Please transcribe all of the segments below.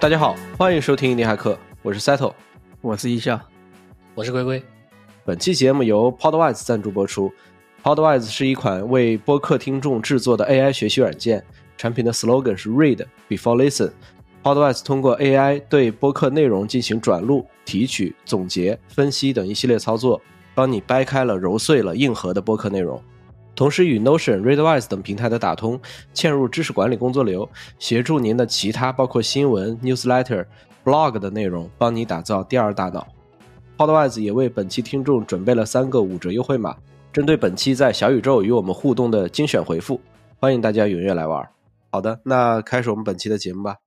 大家好，欢迎收听印尼骇客，我是 Settle，我是一笑，我是龟龟。本期节目由 Podwise 赞助播出。Podwise 是一款为播客听众制作的 AI 学习软件，产品的 slogan 是 Read before listen。Podwise 通过 AI 对播客内容进行转录、提取、总结、分析等一系列操作，帮你掰开了、揉碎了硬核的播客内容。同时与 Notion、Readwise 等平台的打通，嵌入知识管理工作流，协助您的其他包括新闻、newsletter、blog 的内容，帮你打造第二大脑。Podwise 也为本期听众准备了三个五折优惠码，针对本期在小宇宙与我们互动的精选回复，欢迎大家踊跃来玩。好的，那开始我们本期的节目吧。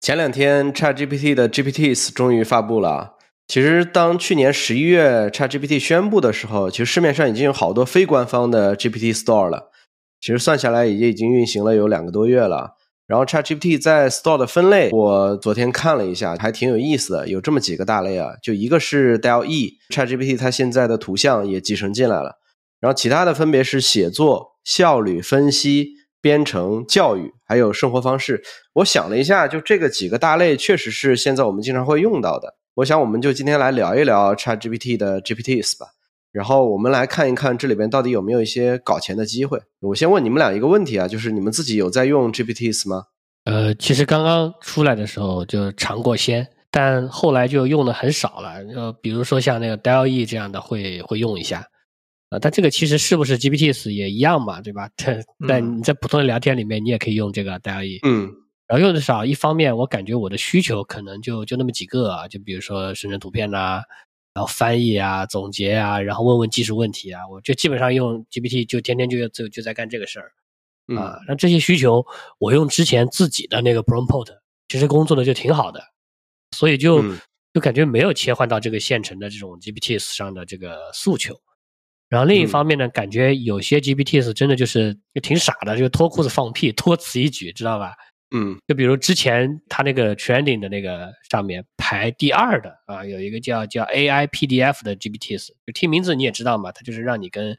前两天 ChatGPT 的 GPTs 终于发布了。其实，当去年十一月 ChatGPT 宣布的时候，其实市面上已经有好多非官方的 GPT Store 了。其实算下来，也已经运行了有两个多月了。然后 ChatGPT 在 Store 的分类，我昨天看了一下，还挺有意思的。有这么几个大类啊，就一个是 DALL-E，ChatGPT 它现在的图像也集成进来了。然后其他的分别是写作、效率、分析、编程、教育，还有生活方式。我想了一下，就这个几个大类，确实是现在我们经常会用到的。我想，我们就今天来聊一聊 ChatGPT 的 GPTs 吧。然后我们来看一看这里边到底有没有一些搞钱的机会。我先问你们俩一个问题啊，就是你们自己有在用 GPTs 吗？呃，其实刚刚出来的时候就尝过鲜，但后来就用的很少了。呃，比如说像那个 DALL-E 这样的会会用一下。呃，但这个其实是不是 GPTs 也一样嘛，对吧？但但你在普通的聊天里面，你也可以用这个 DALL-E。嗯。然后用的少，一方面我感觉我的需求可能就就那么几个啊，就比如说生成图片呐，然后翻译啊、总结啊，然后问问技术问题啊，我就基本上用 GPT 就天天就就就在干这个事儿啊。那这些需求我用之前自己的那个 Prompt，其实工作的就挺好的，所以就就感觉没有切换到这个现成的这种 GPTs 上的这个诉求。然后另一方面呢，感觉有些 GPTs 真的就是就挺傻的，就脱裤子放屁，多此一举，知道吧？嗯，就比如之前他那个 trending 的那个上面排第二的啊，有一个叫叫 AI PDF 的 GPTs，就听名字你也知道嘛，它就是让你跟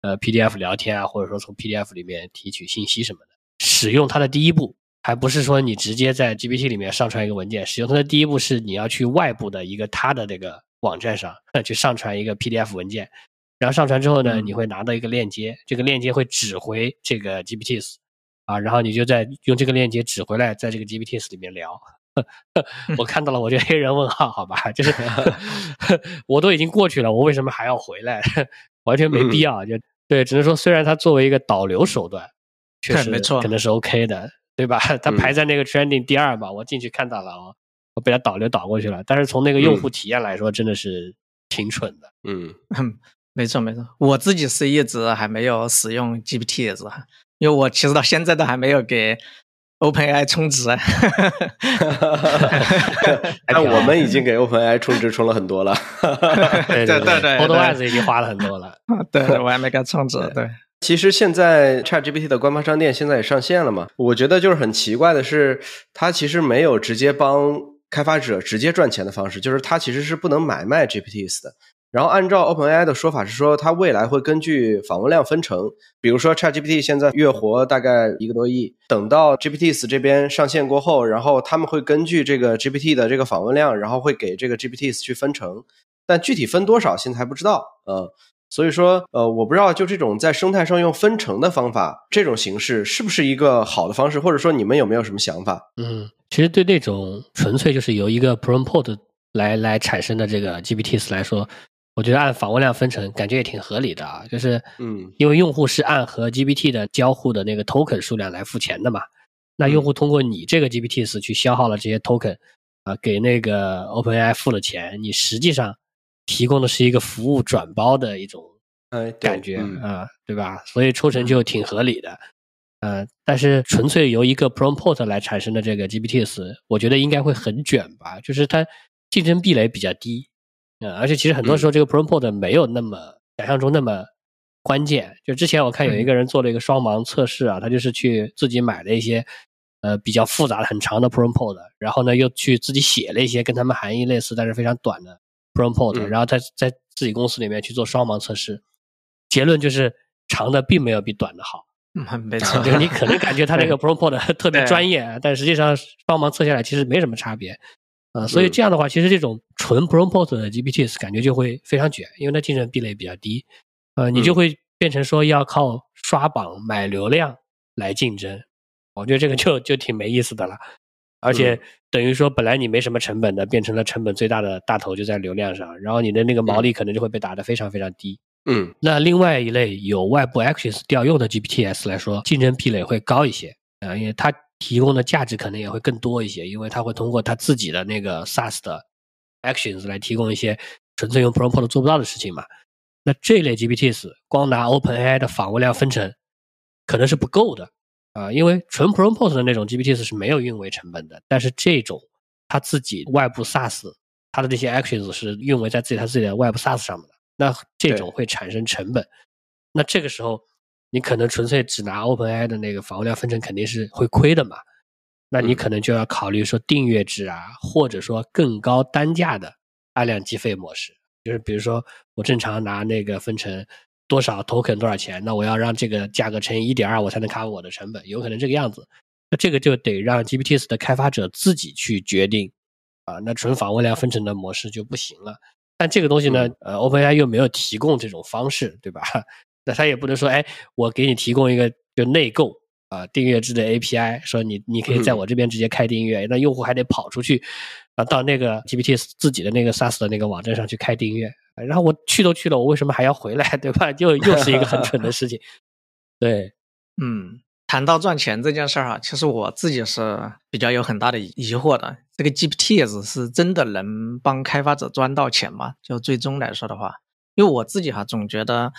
呃 PDF 聊天啊，或者说从 PDF 里面提取信息什么的。使用它的第一步，还不是说你直接在 GPT 里面上传一个文件，使用它的第一步是你要去外部的一个它的那个网站上 去上传一个 PDF 文件，然后上传之后呢，你会拿到一个链接，这个链接会指回这个 GPTs。啊，然后你就在用这个链接指回来，在这个 GPTs 里面聊。我看到了，我就黑人问号，好吧，就是 我都已经过去了，我为什么还要回来？完全没必要。就对，只能说虽然它作为一个导流手段，确实没错，可能是 OK 的，对吧？它排在那个 trending 第二嘛，我进去看到了，我我被它导流导过去了。但是从那个用户体验来说，真的是挺蠢的。嗯，没错没错，我自己是一直还没有使用 GPTs。因为我其实到现在都还没有给 OpenAI 充值，但我们已经给 OpenAI 充值充了很多了。对对对对，Podwise 已经花了很多了。对，我还没给充值。对，其实现在 ChatGPT 的官方商店现在也上线了嘛？我觉得就是很奇怪的是，它其实没有直接帮开发者直接赚钱的方式，就是它其实是不能买卖 GPTs 的。然后按照 OpenAI 的说法是说，它未来会根据访问量分成。比如说 ChatGPT 现在月活大概一个多亿，等到 GPTs 这边上线过后，然后他们会根据这个 GPT 的这个访问量，然后会给这个 GPTs 去分成。但具体分多少，现在还不知道。嗯，所以说，呃，我不知道就这种在生态上用分成的方法，这种形式是不是一个好的方式，或者说你们有没有什么想法？嗯，其实对那种纯粹就是由一个 prompt 来来产生的这个 GPTs 来说。我觉得按访问量分成，感觉也挺合理的啊。就是，嗯，因为用户是按和 GPT 的交互的那个 token 数量来付钱的嘛。那用户通过你这个 GPTs 去消耗了这些 token，啊，给那个 OpenAI 付了钱，你实际上提供的是一个服务转包的一种感觉啊，对吧？所以抽成就挺合理的。呃，但是纯粹由一个 prompt 来产生的这个 GPTs，我觉得应该会很卷吧？就是它竞争壁垒比较低。嗯，而且其实很多时候这个 prompt 没有那么想象中那么关键。就之前我看有一个人做了一个双盲测试啊，他就是去自己买了一些呃比较复杂的很长的 prompt，然后呢又去自己写了一些跟他们含义类似但是非常短的 prompt，然后在在自己公司里面去做双盲测试，结论就是长的并没有比短的好。嗯，没错，就是你可能感觉它这个 prompt 特别专业，但实际上双盲测下来其实没什么差别。呃，所以这样的话，其实这种纯 prompt 的 GPTs 感觉就会非常卷，因为它竞争壁垒比较低。呃，你就会变成说要靠刷榜买流量来竞争，我觉得这个就就挺没意思的了。而且等于说，本来你没什么成本的，变成了成本最大的大头就在流量上，然后你的那个毛利可能就会被打得非常非常低。嗯那另外一类有外部 actions 调用的 GPTs 来说，竞争壁垒会高一些啊、因为它提供的价值可能也会更多一些，因为它会通过它自己的那个 SaaS 的 actions 来提供一些纯粹用 prompt 做不到的事情嘛。那这类 GPTs 光拿 OpenAI 的访问量分成，可能是不够的啊、因为纯 prompt 的那种 GPTs 是没有运维成本的，但是这种它自己外部 SaaS 它的这些 actions 是运维在自己它自己的外部 SaaS 上面的，那这种会产生成本。那这个时候，你可能纯粹只拿 OpenAI 的那个访问量分成，肯定是会亏的嘛。那你嗯可能就要考虑说订阅制啊，或者说更高单价的按量计费模式。就是比如说，我正常拿那个分成多少 token 多少钱，那我要让这个价格乘以一点二，我才能 cover 我的成本，有可能这个样子。那这个就得让 GPTs 的开发者自己去决定啊。那纯访问量分成的模式就不行了。但这个东西呢，呃，OpenAI 又没有提供这种方式，对吧？那他也不能说，哎，我给你提供一个就内购啊、订阅制的 API，说你你可以在嗯我这边直接开订阅，那用户还得跑出去啊，到那个 GPT 自己的那个 SaaS 的那个网站上去开订阅，然后我去都去了，我为什么还要回来，对吧？又又是一个很蠢的事情。对，嗯，谈到赚钱这件事儿哈，其实我自己是比较有很大的疑惑的。这个 GPTs 是真的能帮开发者赚到钱吗？就最终来说的话，因为我自己哈总觉得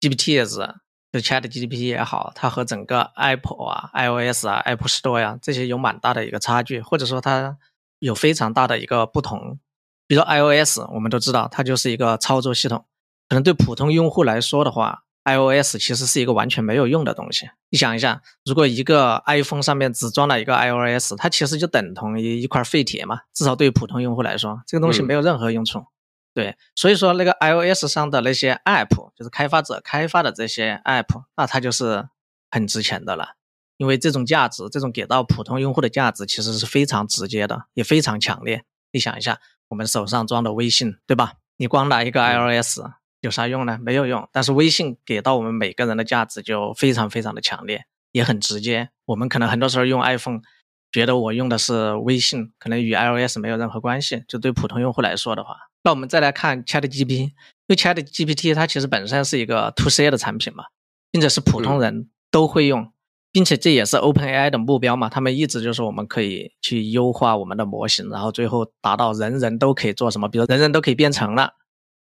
GPTs 就 Chat GPT 也好，它和整个 Apple 啊、iOS 啊、Apple Store 呀、这些有蛮大的一个差距，或者说它有非常大的一个不同。比如说 iOS，我们都知道它就是一个操作系统，可能对普通用户来说的话，iOS 其实是一个完全没有用的东西。你想一下，如果一个 iPhone 上面只装了一个 iOS，它其实就等同于一块废铁嘛。至少对于普通用户来说，这个东西嗯没有任何用处。对，所以说那个 iOS 上的那些 App，就是开发者开发的这些 App，那它就是很值钱的了。因为这种价值，这种给到普通用户的价值，其实是非常直接的，也非常强烈。你想一下，我们手上装的微信，对吧？你光拿一个 iOS 有啥用呢？没有用。但是微信给到我们每个人的价值就非常非常的强烈，也很直接。我们可能很多时候用 iPhone，觉得我用的是微信，可能与 iOS 没有任何关系。就对普通用户来说的话，那我们再来看 ChatGPT，因为 ChatGPT 它其实本身是一个 To C 的产品嘛，并且是普通人都会用，并且这也是 OpenAI 的目标嘛。他们一直就是我们可以去优化我们的模型，然后最后达到人人都可以做什么，比如人人都可以编程了，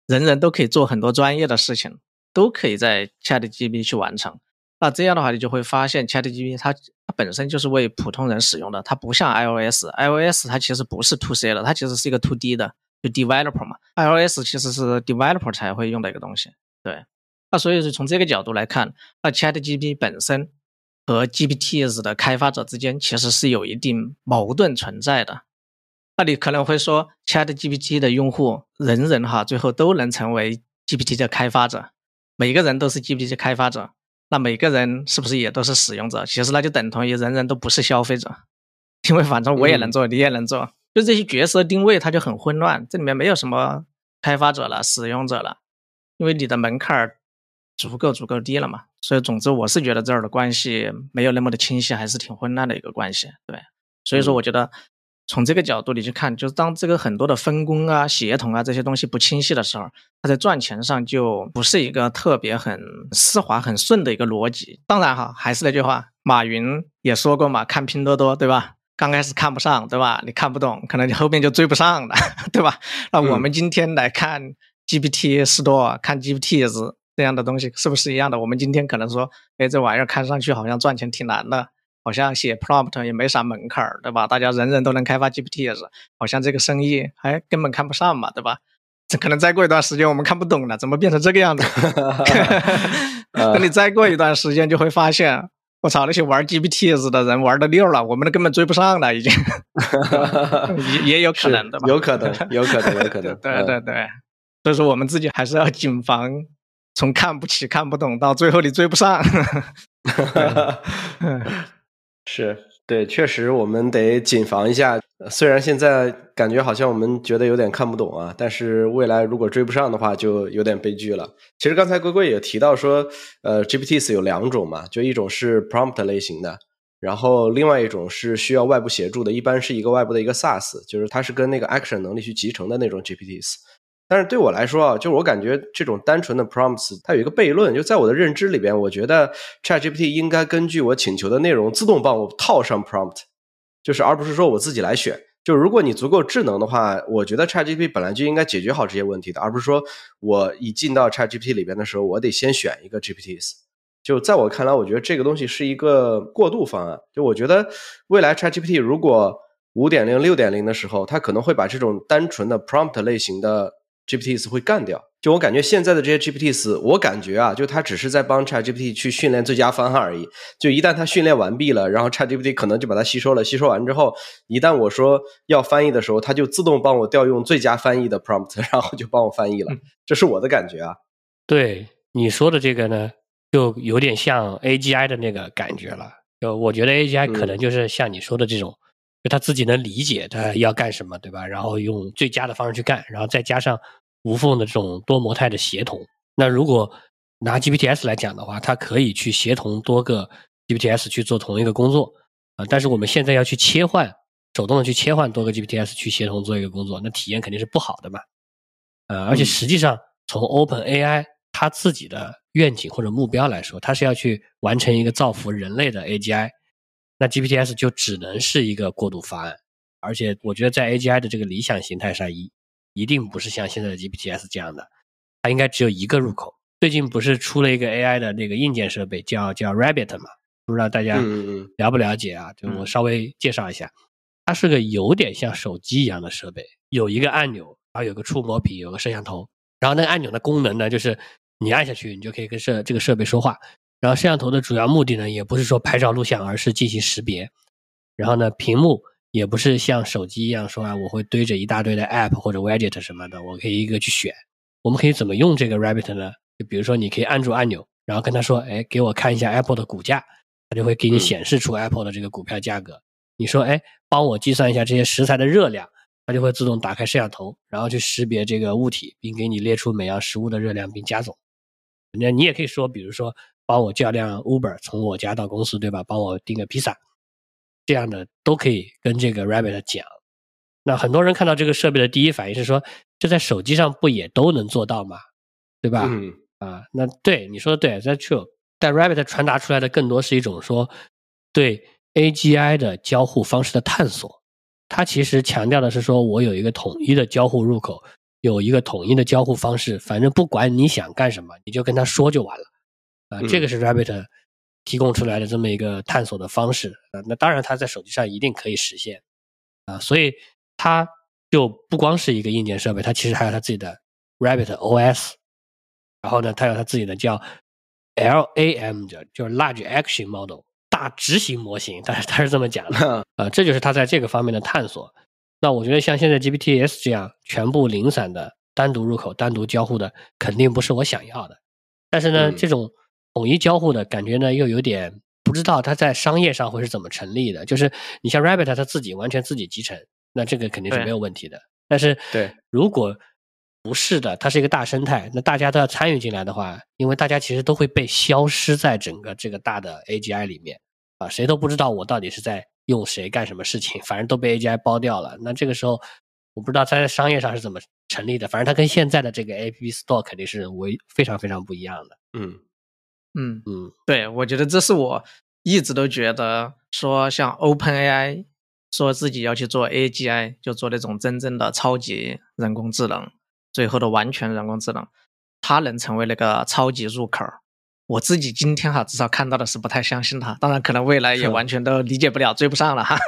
人人都可以做很多专业的事情，都可以在 ChatGPT 去完成。那这样的话，你就会发现 ChatGPT 它它本身就是为普通人使用的，它不像 iOS，iOS 它其实不是 To C 的，它其实是一个 To D 的，就 developer 嘛。iOS 其实是 developer 才会用的一个东西。对，那所以是从这个角度来看，那 ChatGPT 本身和 GPTs 的开发者之间其实是有一定矛盾存在的。那你可能会说，ChatGPT 的用户人人哈最后都能成为 GPT 的开发者，每个人都是 GPT 开发者。那每个人是不是也都是使用者？其实那就等同于人人都不是消费者，因为反正我也能做，你也能做，就这些角色定位它就很混乱，这里面没有什么开发者了、使用者了，因为你的门槛儿足够足够低了嘛。所以总之我是觉得这儿的关系没有那么的清晰，还是挺混乱的一个关系。对，所以说我觉得从这个角度你去看，就是当这个很多的分工啊、协同啊这些东西不清晰的时候，它在赚钱上就不是一个特别很丝滑、很顺的一个逻辑。当然哈，还是那句话，马云也说过嘛，看拼多多，对吧？刚开始看不上，对吧？你看不懂，可能你后面就追不上了，对吧？那我们今天来看 GPT Store，看 GPTs 这样的东西，是不是一样的？我们今天可能说，哎，这玩意儿看上去好像赚钱挺难的，好像写 prompt 也没啥门槛儿，对吧？大家人人都能开发 GPTs，好像这个生意还根本看不上嘛，对吧？这 可能再过一段时间我们看不懂了，怎么变成这个样子？等你再过一段时间就会发现，我操，那些玩 GPTs 的人玩的溜了，我们根本追不上了，已经也也有可能的吧？有可能，有可能，有可能。对对对，所以说我们自己还是要谨防从看不起、看不懂到最后你追不上。是对，确实我们得谨防一下。虽然现在感觉好像我们觉得有点看不懂啊，但是未来如果追不上的话，就有点悲剧了。其实刚才龟龟也提到说，呃，GPTs 有两种嘛，就一种是 prompt 类型的，然后另外一种是需要外部协助的，一般是一个外部的一个 SaaS，就是它是跟那个 action 能力去集成的那种 GPTs。但是对我来说啊，就是我感觉这种单纯的 prompts，它有一个悖论，就在我的认知里边，我觉得 ChatGPT 应该根据我请求的内容自动帮我套上 prompt，就是而不是说我自己来选。就如果你足够智能的话，我觉得 ChatGPT 本来就应该解决好这些问题的，而不是说我一进到 ChatGPT 里边的时候，我得先选一个 GPTs。就在我看来，我觉得这个东西是一个过渡方案。就我觉得未来 ChatGPT 如果五点零、六点零的时候，它可能会把这种单纯的 prompt 类型的 GPTs 会干掉，就我感觉现在的这些 GPTs，我感觉啊，就它只是在帮 ChatGPT 去训练最佳方案而已。就一旦它训练完毕了，然后 ChatGPT 可能就把它吸收了。吸收完之后，一旦我说要翻译的时候，它就自动帮我调用最佳翻译的 prompt，然后就帮我翻译了。这是我的感觉啊。对你说的这个呢，就有点像 AGI 的那个感觉了。就我觉得 AGI 可能就是像你说的这种。就他自己能理解他要干什么，对吧？然后用最佳的方式去干，然后再加上无缝的这种多模态的协同。那如果拿 GPTs 来讲的话，它可以去协同多个 GPTs 去做同一个工作啊。但是我们现在要去切换，手动的去切换多个 GPTs 去协同做一个工作，那体验肯定是不好的嘛。呃，而且实际上从 Open AI 它自己的愿景或者目标来说，它是要去完成一个造福人类的 AGI。那 GPTs 就只能是一个过渡方案，而且我觉得在 AGI 的这个理想形态上，一一定不是像现在的 GPTs 这样的，它应该只有一个入口。最近不是出了一个 AI 的那个硬件设备，叫叫 Rabbit 嘛？不知道大家了不了解啊？就我稍微介绍一下，它是个有点像手机一样的设备，有一个按钮，然后有个触摸屏，有个摄像头，然后那个按钮的功能呢，就是你按下去，你就可以跟设这个设备说话。然后摄像头的主要目的呢，也不是说拍照录像，而是进行识别。然后呢，屏幕也不是像手机一样说啊，我会堆着一大堆的 App 或者 Widget 什么的，我可以一个去选。我们可以怎么用这个 Rabbit 呢？就比如说，你可以按住按钮，然后跟他说，哎，给我看一下 Apple 的股价，它就会给你显示出 Apple 的这个股票价格。你说，哎，帮我计算一下这些食材的热量，它就会自动打开摄像头，然后去识别这个物体，并给你列出每样食物的热量并加总。那你也可以说，比如说。帮我叫辆 Uber 从我家到公司，对吧？帮我订个披萨，这样的都可以跟这个 Rabbit 讲。那很多人看到这个设备的第一反应是说，这在手机上不也都能做到吗？对吧？嗯。啊，那对你说的对，That's true。但 Rabbit 传达出来的更多是一种说对 AGI 的交互方式的探索。它其实强调的是说我有一个统一的交互入口，有一个统一的交互方式，反正不管你想干什么，你就跟他说就完了。啊，这个是 Rabbit 提供出来的这么一个探索的方式啊。那当然，它在手机上一定可以实现啊。所以它就不光是一个硬件设备，它其实还有它自己的 Rabbit OS。然后呢，它有它自己的叫 LAM 的，就是 Large Action Model 大执行模型，但是它是这么讲的 啊。这就是它在这个方面的探索。那我觉得像现在 GPTs 这样全部零散的单独入口、单独交互的，肯定不是我想要的。但是呢，这种统一交互的感觉呢，又有点不知道它在商业上会是怎么成立的。就是你像 Rabbit，它自己完全自己集成，那这个肯定是没有问题的。但是，对，如果不是的，它是一个大生态，那大家都要参与进来的话，因为大家其实都会被消失在整个这个大的 AGI 里面啊，谁都不知道我到底是在用谁干什么事情，反正都被 AGI 包掉了。那这个时候，我不知道它在商业上是怎么成立的，反正它跟现在的这个 App Store 肯定是为非常非常不一样的。嗯。嗯嗯，对，我觉得这是我一直都觉得说，像 OpenAI 说自己要去做 AGI，就做那种真正的超级人工智能，最后的完全人工智能，它能成为那个超级入口。我自己今天哈，至少看到的是不太相信它，当然可能未来也完全都理解不了，追不上了哈。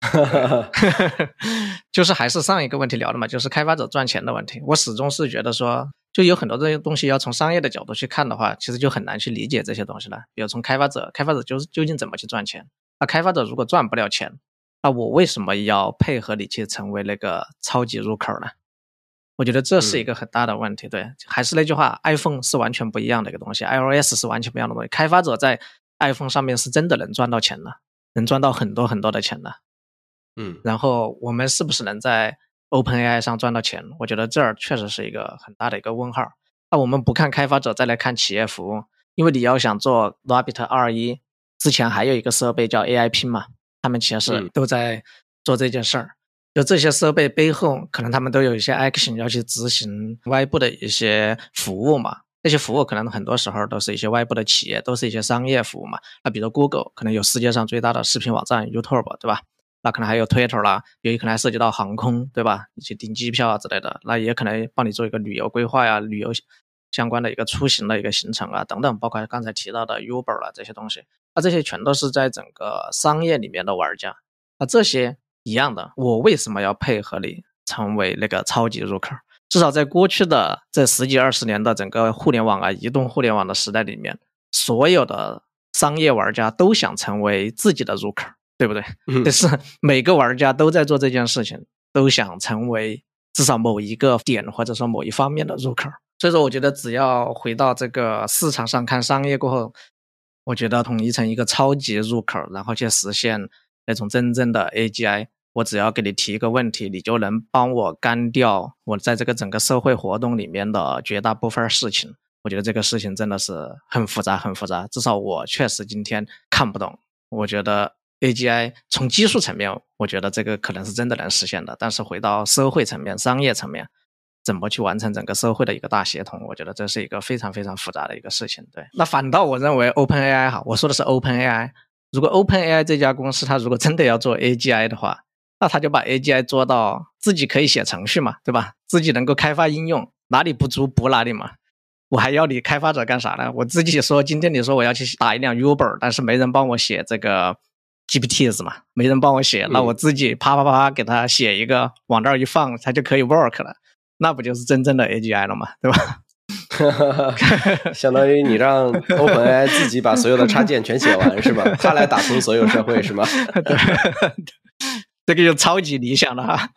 就是还是上一个问题聊的嘛，就是开发者赚钱的问题。我始终是觉得说。就有很多这些东西要从商业的角度去看的话，其实就很难去理解这些东西了。比如从开发者，开发者就是究竟怎么去赚钱？那开发者如果赚不了钱，那我为什么要配合你去成为那个超级入口呢？我觉得这是一个很大的问题。对，还是那句话，iPhone 是完全不一样的一个东西，iOS 是完全不一样的东西。开发者在 iPhone 上面是真的能赚到钱的，能赚到很多很多的钱的。嗯，然后我们是不是能在 OpenAI 上赚到钱？我觉得这儿确实是一个很大的一个问号。那我们不看开发者，再来看企业服务，因为你要想做 Rabbit 二一，之前还有一个设备叫 AIP 嘛，他们其实都在做这件事儿。就这些设备背后，可能他们都有一些 action 要去执行外部的一些服务嘛。这些服务可能很多时候都是一些外部的企业，都是一些商业服务嘛。那比如 Google 可能有世界上最大的视频网站 YouTube，对吧？那可能还有 Twitter 啦，也可能还涉及到航空，对吧？一些订机票啊之类的，那也可能帮你做一个旅游规划呀、旅游相关的一个出行的一个行程啊等等，包括刚才提到的 Uber 啊这些东西，那这些全都是在整个商业里面的玩家。那这些一样的，我为什么要配合你成为那个超级入口？至少在过去的这十几二十年的整个互联网啊、移动互联网的时代里面，所有的商业玩家都想成为自己的入口。对不对？就是每个玩家都在做这件事情，都想成为至少某一个点或者说某一方面的入口。所以说，我觉得只要回到这个市场上看商业过后，我觉得统一成一个超级入口，然后去实现那种真正的 AGI。我只要给你提一个问题，你就能帮我干掉我在这个整个社会活动里面的绝大部分事情。我觉得这个事情真的是很复杂，很复杂。至少我确实今天看不懂。我觉得。AGI 从技术层面，我觉得这个可能是真的能实现的。但是回到社会层面、商业层面，怎么去完成整个社会的一个大协同？我觉得这是一个非常非常复杂的一个事情。对，那反倒我认为 OpenAI 哈，我说的是 OpenAI。如果 OpenAI 这家公司它如果真的要做 AGI 的话，那他就把 AGI 做到自己可以写程序嘛，对吧？自己能够开发应用，哪里不足补哪里嘛。我还要你开发者干啥呢？我自己说，今天你说我要去打一辆 Uber，但是没人帮我写这个。GPTs 嘛，没人帮我写，那我自己啪啪啪给他写一个，往这儿一放，它就可以 work 了，那不就是真正的 AGI 了嘛，对吧？相当于你让 OpenAI 自己把所有的插件全写完是吧？他来打通所有社会是吗？这个就超级理想了哈。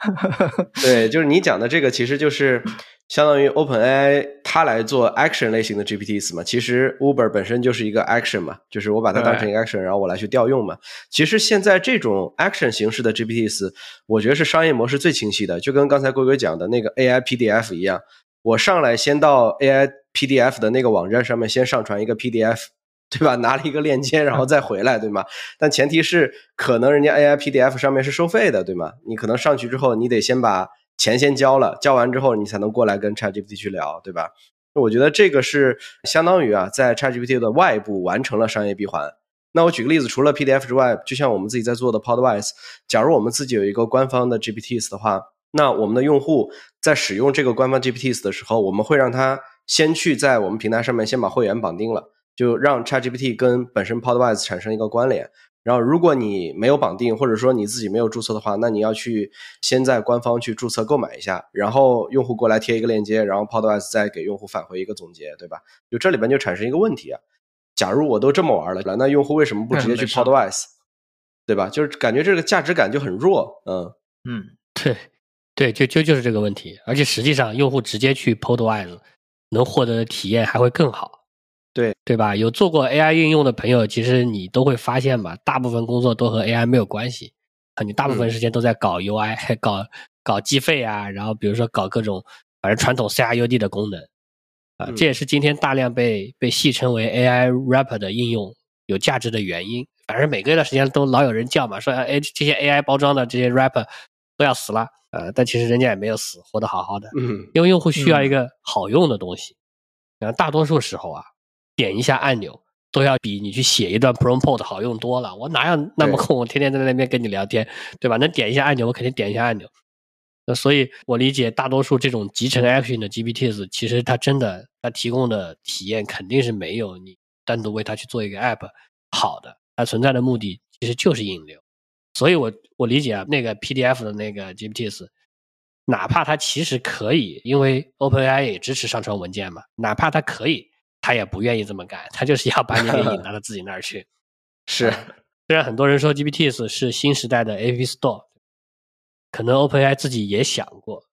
对，就是你讲的这个，其实就是。相当于 OpenAI 它来做 action 类型的 GPTs 嘛，其实 Uber 本身就是一个 action 嘛，就是我把它当成一个 action，然后我来去调用嘛。其实现在这种 action 形式的 GPTs，我觉得是商业模式最清晰的，就跟刚才龟龟讲的那个 AI PDF 一样，我上来先到 AI PDF 的那个网站上面先上传一个 PDF，对吧？拿了一个链接，然后再回来，对吗？但前提是可能人家 AI PDF 上面是收费的，对吗？你可能上去之后，你得先把。钱先交了，交完之后你才能过来跟 ChatGPT 去聊，对吧？我觉得这个是相当于啊，在 ChatGPT 的外部完成了商业闭环。那我举个例子，除了 PDF 之外，就像我们自己在做的 Podwise，假如我们自己有一个官方的 GPTs 的话，那我们的用户在使用这个官方 GPTs 的时候，我们会让他先去在我们平台上面先把会员绑定了，就让 ChatGPT 跟本身 Podwise 产生一个关联。然后，如果你没有绑定，或者说你自己没有注册的话，那你要去先在官方去注册购买一下，然后用户过来贴一个链接，然后 Podwise 再给用户返回一个总结，对吧？就这里边就产生一个问题啊。假如我都这么玩了，那用户为什么不直接去 Podwise，对吧？就是感觉这个价值感就很弱。嗯嗯，对对，就就就是这个问题。而且实际上，用户直接去 Podwise 能获得的体验还会更好。对对吧？有做过 AI 应用的朋友，其实你都会发现吧，大部分工作都和 AI 没有关系啊。你大部分时间都在搞 UI，搞搞计费啊，然后比如说搞各种反正传统 CRUD 的功能啊。这也是今天大量被被戏称为 AI Rapper 的应用有价值的原因。反正每隔一段时间都老有人叫嘛，说哎这些 AI 包装的这些 Rapper 都要死了呃，但其实人家也没有死，活得好好的。嗯，因为用户需要一个好用的东西，然后大多数时候啊。点一下按钮都要比你去写一段 prompt 好用多了。我哪有那么空？我天天在那边跟你聊天，对吧？能点一下按钮，我肯定点一下按钮。那所以，我理解大多数这种集成 action 的 GPTs，其实它真的它提供的体验肯定是没有你单独为它去做一个 app 好的。它存在的目的其实就是引流。所以我我理解啊，那个 PDF 的那个 GPTs，哪怕它其实可以，因为 OpenAI 也支持上传文件嘛，哪怕它可以。他也不愿意这么干，他就是要把你给引 到他自己那儿去。是，虽然很多人说 GPTs 是新时代的 App Store，可能 OpenAI 自己也想过，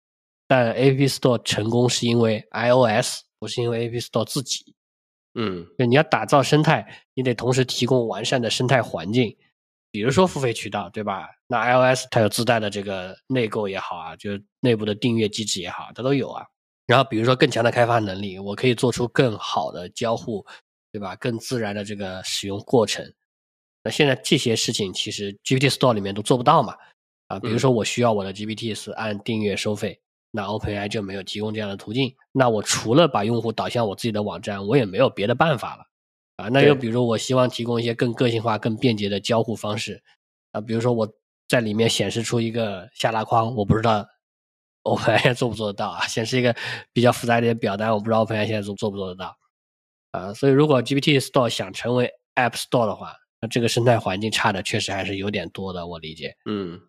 但 App Store 成功是因为 iOS，不是因为 App Store 自己。嗯就你要打造生态，你得同时提供完善的生态环境，比如说付费渠道，对吧？那 iOS 它有自带的这个内购也好啊，就是内部的订阅机制也好，它都有啊。然后比如说更强的开发能力，我可以做出更好的交互，对吧？更自然的这个使用过程。那现在这些事情其实 GPT Store 里面都做不到嘛？啊，比如说我需要我的 GPT 是按订阅收费，那 OpenAI 就没有提供这样的途径。那我除了把用户导向我自己的网站，我也没有别的办法了。啊，那又比如我希望提供一些更个性化、更便捷的交互方式，啊，比如说我在里面显示出一个下拉框，我不知道 OpenAI 做不做得到啊？显示一个比较复杂一点的表单，我不知道 OpenAI 现在做做不做得到。啊，所以如果 GPT Store 想成为 App Store 的话，那这个生态环境差的确实还是有点多的，我理解。嗯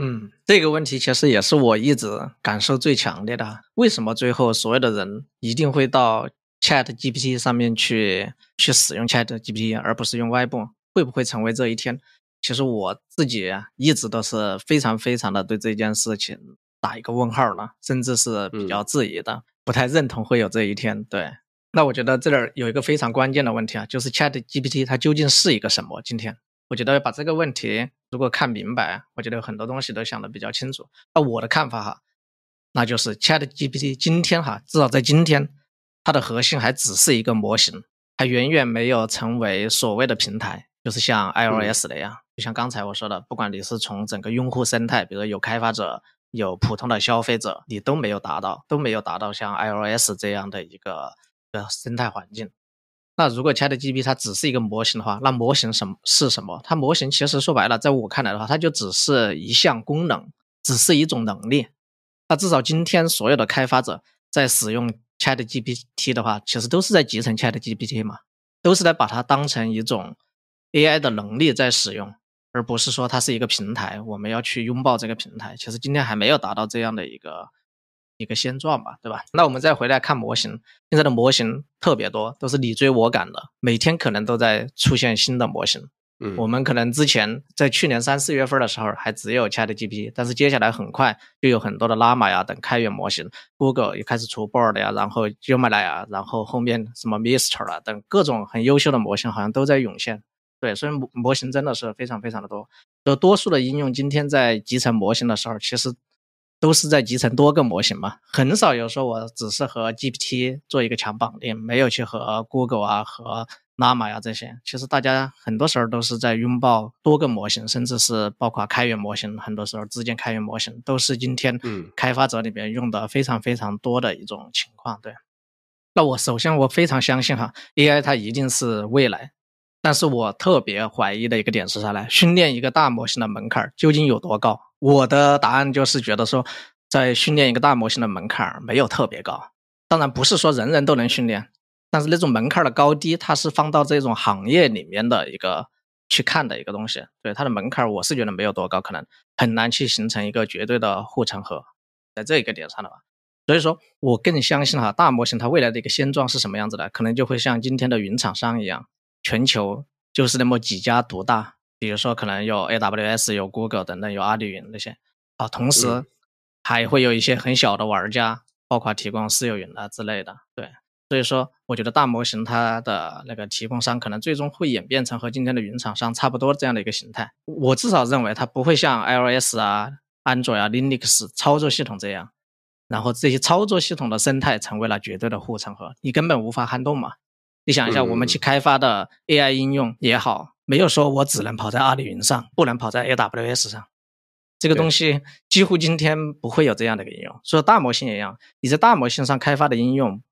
嗯，这个问题其实也是我一直感受最强烈的。为什么最后所有的人一定会到 Chat GPT 上面去去使用 Chat GPT，而不是用外部？会不会成为这一天？其实我自己一直都是非常非常的对这件事情打一个问号了，甚至是比较质疑的，不太认同会有这一天。对，那我觉得这儿有一个非常关键的问题啊，就是 Chat GPT 它究竟是一个什么？今天？我觉得把这个问题如果看明白，我觉得有很多东西都想得比较清楚。那我的看法哈，那就是 Chat GPT 今天哈，至少在今天，它的核心还只是一个模型，还远远没有成为所谓的平台，就是像 iOS 那样。就像刚才我说的，不管你是从整个用户生态，比如有开发者、有普通的消费者，你都没有达到，都没有达到像 iOS 这样的一个呃生态环境。那如果 ChatGPT 它只是一个模型的话，那模型什么是什么？它模型其实说白了，在我看来的话，它就只是一项功能，只是一种能力。那至少今天所有的开发者在使用 ChatGPT 的话，其实都是在集成 ChatGPT 嘛，都是在把它当成一种 AI 的能力在使用，而不是说它是一个平台，我们要去拥抱这个平台。其实今天还没有达到这样的一个。一个现状吧，对吧？那我们再回来看模型，现在的模型特别多，都是你追我赶的，每天可能都在出现新的模型。嗯，我们可能之前在去年三四月份的时候还只有 ChatGPT，但是接下来很快就有很多的 Llama 呀等开源模型，Google 也开始出 Bard 呀，然后 Gemini 呀，然后后面什么 Mistral 啊等各种很优秀的模型好像都在涌现。对，所以模模型真的是非常非常的多。就多数的应用今天在集成模型的时候，其实。都是在集成多个模型嘛，很少有说我只是和 GPT 做一个强绑定，没有去和 Google 啊和 Llama 呀这些。其实大家很多时候都是在拥抱多个模型，甚至是包括开源模型，很多时候之间开源模型都是今天开发者里面用的非常非常多的一种情况。对，那我首先我非常相信哈，AI 它一定是未来。但是我特别怀疑的一个点是啥呢？训练一个大模型的门槛究竟有多高？我的答案就是觉得说，在训练一个大模型的门槛没有特别高。当然不是说人人都能训练，但是那种门槛的高低，它是放到这种行业里面的一个去看的一个东西。对它的门槛，我是觉得没有多高，可能很难去形成一个绝对的护城河。在这一个点上的话，所以说我更相信哈，大模型它未来的一个现状是什么样子的？可能就会像今天的云厂商一样。全球就是那么几家独大，比如说可能有 AWS、有 Google 等等，有阿里云那些啊，同时还会有一些很小的玩家，包括提供私有云啊之类的。对，所以说我觉得大模型它的那个提供商可能最终会演变成和今天的云厂商差不多这样的一个形态。我至少认为它不会像 iOS 啊、安卓啊、Linux 操作系统这样，然后这些操作系统的生态成为了绝对的护城河，你根本无法撼动嘛。你想一下，我们去开发的 AI 应用也好，没有说我只能跑在阿里云上，不能跑在 AWS 上。这个东西几乎今天不会有这样的一个应用。所以大模型也一样，你在大模型上开发的应用，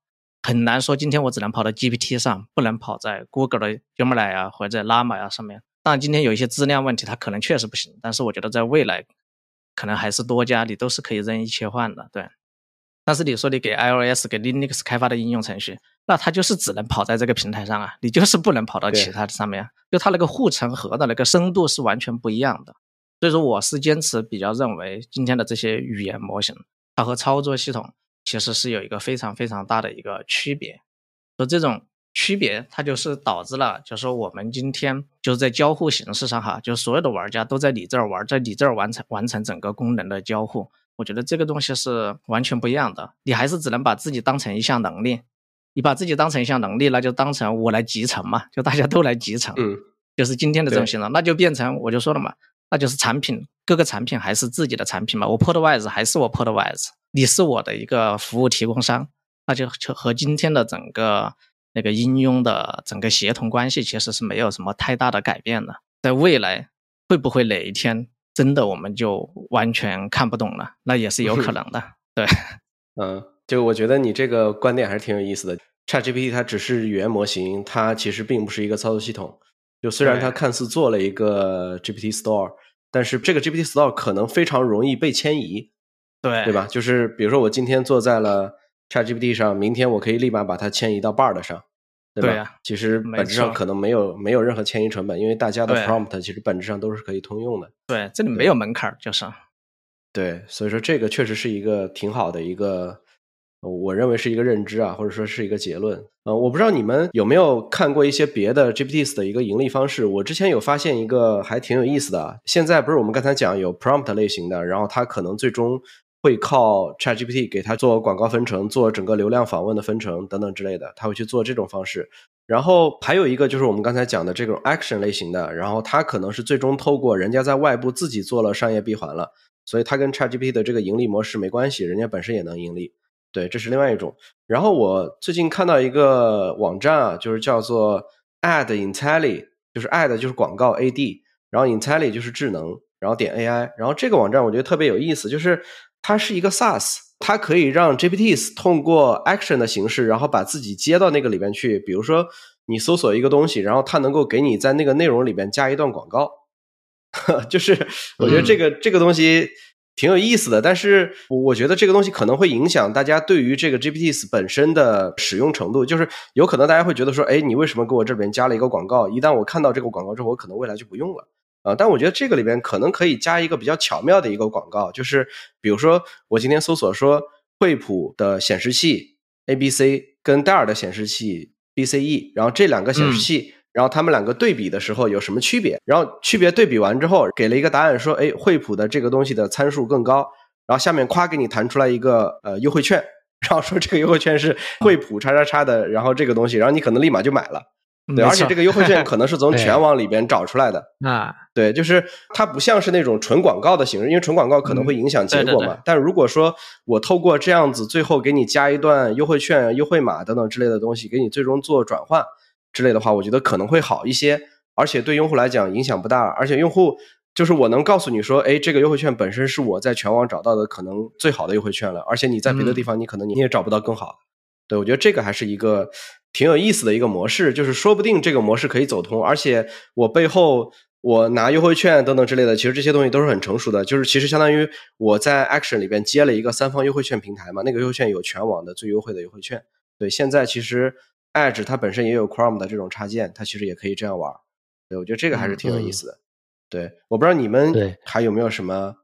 很难说今天我只能跑到 GPT 上，不能跑在 Google 的 Gemini 啊或者 Llama 啊上面。当然，今天有一些质量问题，它可能确实不行。但是我觉得在未来，可能还是多家你都是可以任意切换的，对。但是你说你给 iOS、给 Linux 开发的应用程序，那它就是只能跑在这个平台上啊，你就是不能跑到其他的上面，就它那个护城河的那个深度是完全不一样的。所以说，我是坚持比较认为，今天的这些语言模型，它和操作系统其实是有一个非常非常大的一个区别。说这种区别，它就是导致了，就是说我们今天就是在交互形式上哈，就所有的玩家都在你这儿玩，在你这儿完成完成整个功能的交互。我觉得这个东西是完全不一样的。你还是只能把自己当成一项能力，你把自己当成一项能力，那就当成我来集成嘛，就大家都来集成，嗯，就是今天的这种形状，那就变成我就说了嘛，那就是产品，各个产品还是自己的产品嘛，我 Podwise 还是我 Podwise，你是我的一个服务提供商，那就就和今天的整个那个应用的整个协同关系其实是没有什么太大的改变的。在未来会不会哪一天真的我们就完全看不懂了？那也是有可能的。对，嗯，就我觉得你这个观点还是挺有意思的。ChatGPT 它只是语言模型，它其实并不是一个操作系统。就虽然它看似做了一个 GPT Store，但是这个 GPT Store 可能非常容易被迁移，对，对吧？？就是比如说我今天坐在了 ChatGPT 上，明天我可以立马把它迁移到 Bard 上，对吧？对啊其实本质上可能没有没有任何迁移成本，因为大家的 prompt 其实本质上都是可以通用的。对，这里没有门槛儿，就是。对，所以说这个确实是一个挺好的一个，呃我认为是一个认知啊，或者说是一个结论。呃，我不知道你们有没有看过一些别的 GPTs 的一个盈利方式。我之前有发现一个还挺有意思的。现在不是我们刚才讲有 prompt 类型的，然后它可能最终会靠 ChatGPT 给它做广告分成、做整个流量访问的分成等等之类的，它会去做这种方式。然后还有一个就是我们刚才讲的这种 action 类型的，然后它可能是最终透过人家在外部自己做了商业闭环了。所以它跟 ChatGPT 的这个盈利模式没关系，人家本身也能盈利。对，这是另外一种。然后我最近看到一个网站啊，就是叫做 Ad Intelli，就是 Ad 就是广告 AD，然后 Intelli 就是智能，然后点 AI。然后这个网站我觉得特别有意思，就是它是一个 SaaS，它可以让 GPTs 通过 action 的形式，然后把自己接到那个里边去。比如说你搜索一个东西，然后它能够给你在那个内容里边加一段广告。就是我觉得这个、这个东西挺有意思的，但是我我觉得这个东西可能会影响大家对于这个 GPTs 本身的使用程度。就是有可能大家会觉得说，哎，你为什么给我这边加了一个广告？一旦我看到这个广告之后，我可能未来就不用了。啊、但我觉得这个里边可能可以加一个比较巧妙的一个广告，就是比如说我今天搜索说惠普的显示器 A B C 跟戴尔的显示器 B C E，然后这两个显示器。然后他们两个对比的时候有什么区别？然后区别对比完之后，给了一个答案说，哎，惠普的这个东西的参数更高。然后下面夸给你弹出来一个呃优惠券，然后说这个优惠券是惠普叉叉叉的，然后这个东西，然后你可能立马就买了。对，而且这个优惠券 可能是从全网里边找出来的。啊，对，就是它不像是那种纯广告的形式，因为纯广告可能会影响结果嘛。但如果说我透过这样子，最后给你加一段优惠券、优惠码等等之类的东西，给你最终做转换之类的话，我觉得可能会好一些。而且对用户来讲影响不大，而且用户就是我能告诉你说，哎，这个优惠券本身是我在全网找到的可能最好的优惠券了，而且你在别的地方你可能你也找不到更好。对我觉得这个还是一个挺有意思的一个模式，就是说不定这个模式可以走通，而且我背后我拿优惠券等等之类的，其实这些东西都是很成熟的，就是其实相当于我在 Action 里边接了一个三方优惠券平台嘛，那个优惠券有全网的最优惠的优惠券。对，现在其实 Edge 它本身也有 Chrome 的这种插件，它其实也可以这样玩。对，我觉得这个还是挺有意思的。对，我不知道你们对还有没有什么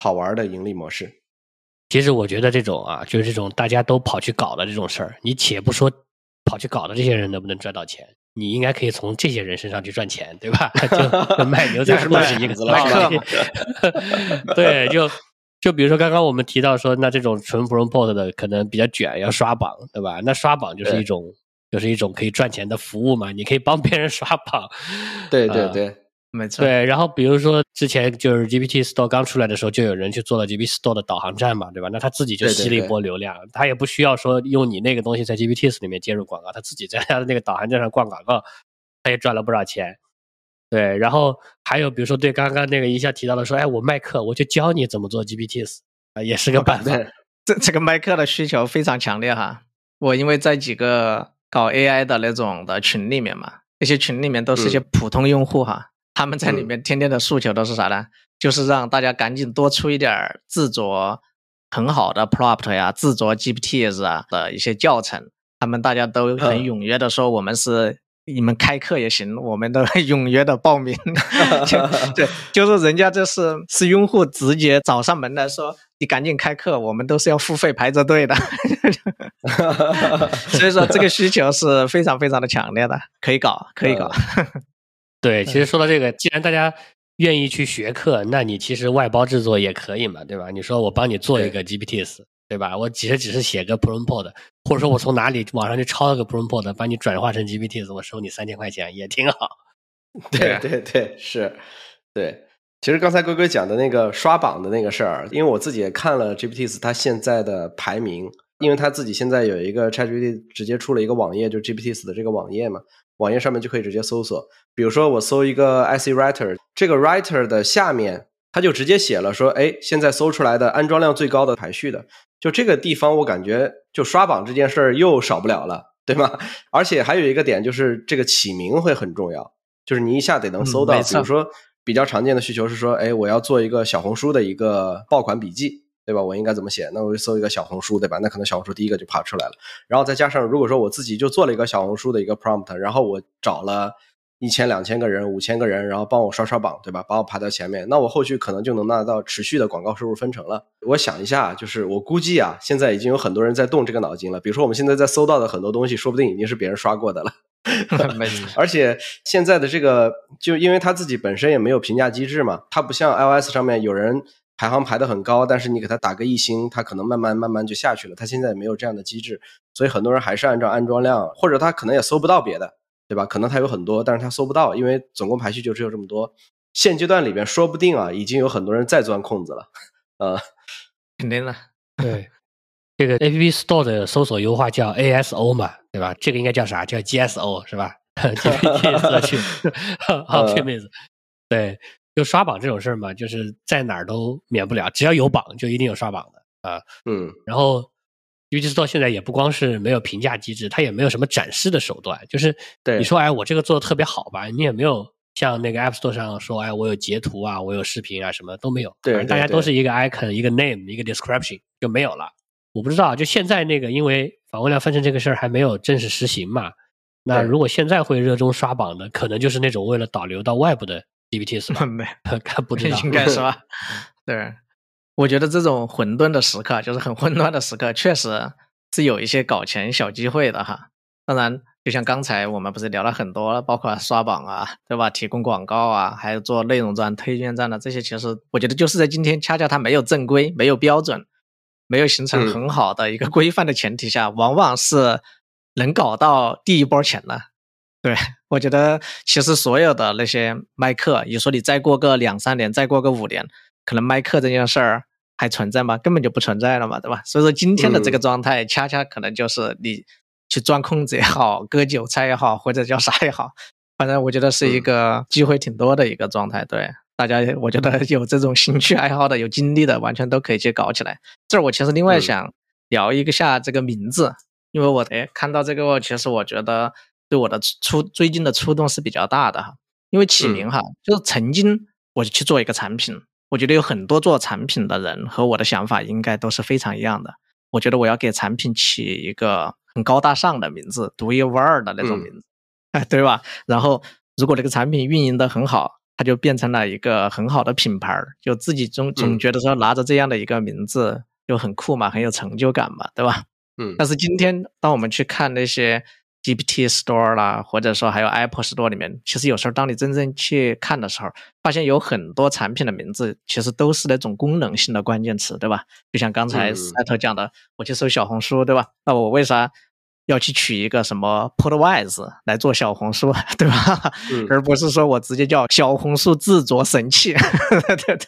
好玩的盈利模式？其实我觉得这种啊，就是这种大家都跑去搞的这种事儿，你且不说跑去搞的这些人能不能赚到钱，你应该可以从这些人身上去赚钱，对吧？就卖牛仔卖裤是一个子了 对，就就比如说刚刚我们提到说，那这种纯 prompt 的可能比较卷，要刷榜，对吧？那刷榜就是一种就是一种可以赚钱的服务嘛，你可以帮别人 刷榜。呃对对对，没错，对，然后比如说之前就是 GPT Store 刚出来的时候，就有人去做了 GPT Store 的导航站嘛，对吧？那他自己就吸了一波流量，他也不需要说用你那个东西在 GPT 里面接入广告，他自己在他的那个导航站上逛广告，他也赚了不少钱。对，然后还有比如说对刚刚那个一下提到的说，哎，我卖课，我就教你怎么做 GPT 啊，也是个办法。对这这个卖课的需求非常强烈哈。我因为在几个搞 AI 的那种的群里面嘛，那些群里面都是一些普通用户哈，他们在里面天天的诉求都是啥呢？就是让大家赶紧多出一点儿自着很好的 prompt 呀、自着 GPTs 啊的一些教程。他们大家都很嗯踊跃的说，我们是你们开课也行，我们都 踊跃的报名。就对，就是人家这是是用户直接找上门来说，你赶紧开课，我们都是要付费排着队的。所以说这个需求是非常非常的强烈的，可以搞，可以搞。对，其实说到这个，既然大家愿意去学课，那你其实外包制作也可以嘛，对吧？你说我帮你做一个 GPTs，对吧？我其实只是写个 prompt，或者说我从哪里网上去抄了个 prompt，把你转化成 GPTs，我收你三千块钱也挺好。对对对，是，对。其实刚才龟龟讲的那个刷榜的那个事儿，因为我自己也看了 GPTs 它现在的排名，因为他自己现在有一个 ChatGPT 直接出了一个网页，就 GPTs 的这个网页嘛，网页上面就可以直接搜索。比如说我搜一个 IC Writer，这个 Writer 的下面，他就直接写了说，哎，现在搜出来的安装量最高的排序的，就这个地方，我感觉就刷榜这件事儿又少不了了，对吗？而且还有一个点就是这个起名会很重要，就是你一下得能搜到，比如说。比较常见的需求是说，哎，我要做一个小红书的一个爆款笔记，对吧？我应该怎么写？那我就搜一个小红书，对吧？那可能小红书第一个就爬出来了。然后再加上，如果说我自己就做了一个小红书的一个 prompt，然后我找了一千、两千个人、五千个人，然后帮我刷刷榜，对吧？把我排到前面，那我后续可能就能拿到持续的广告收入分成了。我想一下，就是我估计啊，现在已经有很多人在动这个脑筋了。比如说，我们现在在搜到的很多东西，说不定已经是别人刷过的了。而且现在的这个，就因为他自己本身也没有评价机制嘛，它不像 iOS 上面有人排行排的很高，但是你给他打个一星，他可能慢慢慢慢就下去了。他现在也没有这样的机制，所以很多人还是按照安装量，或者他可能也搜不到别的，对吧？可能他有很多，但是他搜不到，因为总共排序就只有这么多。现阶段里边，说不定啊，已经有很多人在钻空子了。呃，肯定的，对。这个 App Store 的搜索优化叫 ASO 嘛，对吧？这个应该叫啥？叫 GSO 是吧 区，好片妹子。对，就刷榜这种事儿嘛，就是在哪儿都免不了，只要有榜就一定有刷榜的啊。嗯。然后 App Store 现在也不光是没有评价机制，它也没有什么展示的手段。就是你说哎，我这个做的特别好吧？你也没有像那个 App Store 上说哎，我有截图啊，我有视频啊，什么都没有。对，大家都是一个 icon，一个 name，一个 description 就没有了。我不知道，就现在那个，因为访问量分成这个事儿还没有正式实行嘛。那如果现在会热衷刷榜的，可能就是那种为了导流到外部的 GPT 是吧？没，看不知道，应该是吧？对，我觉得这种混沌的时刻，就是很混乱的时刻，确实是有一些搞钱小机会的哈。当然，就像刚才我们不是聊了很多，包括刷榜啊，对吧？提供广告啊，还有做内容站、推荐站的这些，其实我觉得就是在今天，恰恰它没有正规，没有标准。没有形成很好的一个规范的前提下，往往是能搞到第一波钱的。对我觉得，其实所有的那些卖课，你说你再过个两三年，再过个五年，可能卖课这件事儿还存在吗？根本就不存在了嘛，对吧？所以说今天的这个状态，恰恰可能就是你去钻空子也好，割韭菜也好，或者叫啥也好，反正我觉得是一个机会挺多的一个状态。对。大家，我觉得有这种兴趣爱好的、有精力的，完全都可以去搞起来。这儿我其实另外想聊一个下这个名字，因为我哎看到这个，其实我觉得对我的触最近的触动是比较大的哈。因为起名哈，就是曾经我去做一个产品，我觉得有很多做产品的人和我的想法应该都是非常一样的。我觉得我要给产品起一个很高大上的名字，独一无二的那种名字，哎，对吧？然后如果这个产品运营的很好。它就变成了一个很好的品牌就自己总总觉得说拿着这样的一个名字就很酷嘛，很有成就感嘛，对吧？嗯。但是今天当我们去看那些 GPT Store 啦，或者说还有 Apple Store 里面，其实有时候当你真正去看的时候，发现有很多产品的名字其实都是那种功能性的关键词，对吧？就像刚才赛特讲的，我去搜小红书，对吧？那我为啥？要去取一个什么 Podwise 来做小红书，对吧？而不是说我直接叫小红书制作神器，对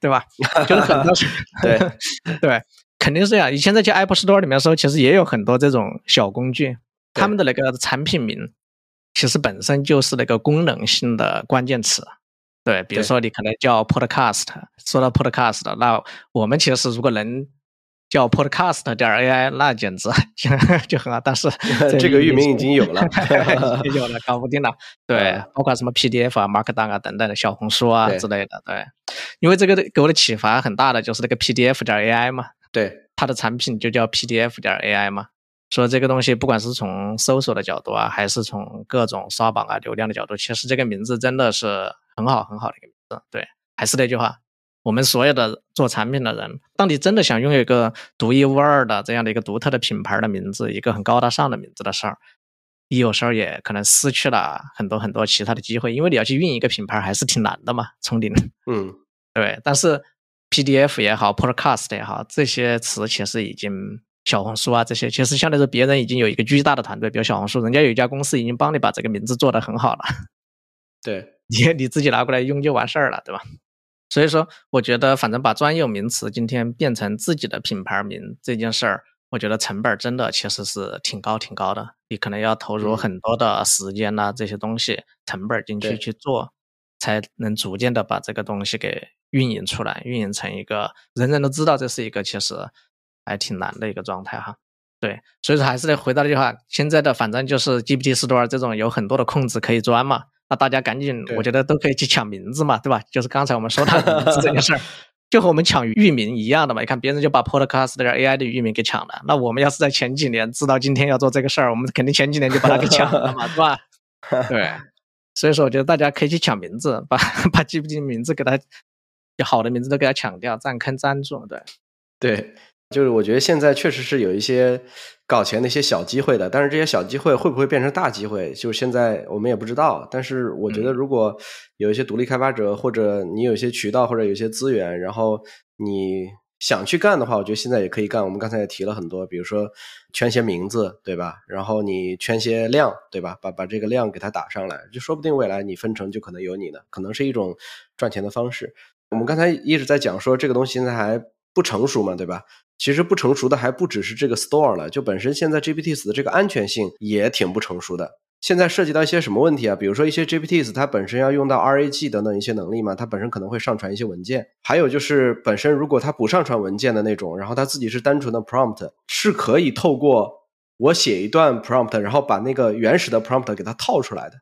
对吧？就是很多 对对，肯定是这样。以前在去 Apple Store 里面的时候，其实也有很多这种小工具，他们的那个产品名其实本身就是那个功能性的关键词。对，比如说你可能叫 Podcast，说到 Podcast，那我们其实如果能。叫 Podcast 点 AI，那简直就 就很好。但是 这个域名已经有了，有了，搞不定了。对，包括什么 PDF 啊、Markdown 啊等等的小红书啊之类的。对，因为这个给我的启发很大的就是那个 PDF 点 AI 嘛。对，它的产品就叫 PDF 点 AI 嘛。说这个东西，不管是从搜索的角度啊，还是从各种刷榜啊、流量的角度，其实这个名字真的是很好很好的一个名字。对，还是那句话。我们所有的做产品的人，当你真的想拥有一个独一无二的这样的一个独特的品牌的名字，一个很高大上的名字的时候，你有时候也可能失去了很多很多其他的机会，因为你要去运营一个品牌还是挺难的嘛，从零。嗯，对。但是 PDF 也好，Podcast 也好，这些词其实已经小红书啊这些，其实相对来说别人已经有一个巨大的团队，比如小红书，人家有一家公司已经帮你把这个名字做得很好了。对，你你自己拿过来用就完事儿了，对吧？所以说，我觉得反正把专有名词今天变成自己的品牌名这件事儿，我觉得成本真的其实是挺高挺高的。你可能要投入很多的时间呐，这些东西成本进去去做，才能逐渐的把这个东西给运营出来，运营成一个人人都知道这是一个其实还挺难的一个状态哈。对，所以说还是得回到这句话，现在的反正就是 GPT 四多这种有很多的空子可以钻嘛。那大家赶紧，我觉得都可以去抢名字嘛，对吧？就是刚才我们说到名字这件事儿，就和我们抢域名一样的嘛。你看别人就把 Podcast 的 AI 的域名给抢了，那我们要是在前几年知道今天要做这个事儿，我们肯定前几年就把它给抢了嘛，对吧？对，所以说我觉得大家可以去抢名字，把把 GPT 名字给它好的名字都给它抢掉，占坑占住，对。对。就是我觉得现在确实是有一些搞钱的一些小机会的，但是这些小机会会不会变成大机会，就是现在我们也不知道。但是我觉得，如果有一些独立开发者，或者你有一些渠道，或者有一些资源，然后你想去干的话，我觉得现在也可以干。我们刚才也提了很多，比如说圈些名字，对吧？然后你圈些量，对吧？把把这个量给它打上来，就说不定未来你分成就可能有你的，可能是一种赚钱的方式。我们刚才一直在讲说这个东西现在还不成熟嘛，对吧？其实不成熟的还不只是这个 store 了，就本身现在 GPTs 的这个安全性也挺不成熟的。现在涉及到一些什么问题啊？比如说一些 GPTs 它本身要用到 RAG 等等一些能力嘛，它本身可能会上传一些文件。还有就是本身如果它不上传文件的那种，然后它自己是单纯的 prompt，是可以透过我写一段 prompt，然后把那个原始的 prompt 给它套出来的。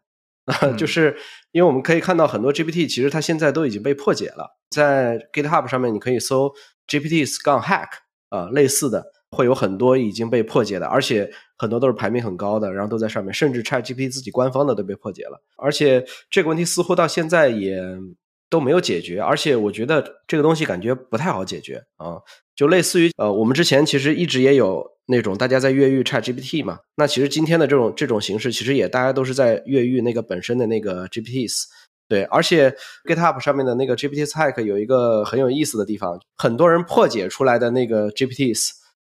就是因为我们可以看到很多 GPT 其实它现在都已经被破解了，在 GitHub 上面你可以搜 GPTs 杠 hack。啊，类似的会有很多已经被破解的，而且很多都是排名很高的，然后都在上面，甚至 ChatGPT 自己官方的都被破解了。而且这个问题似乎到现在也都没有解决，而且我觉得这个东西感觉不太好解决啊。就类似于呃，我们之前其实一直也有那种大家在越狱 ChatGPT 嘛，那其实今天的这种这种形式，其实也大家都是在越狱那个本身的那个 GPTs。对，而且 GitHub 上面的那个 GPT Stack 有一个很有意思的地方，很多人破解出来的那个 GPTs，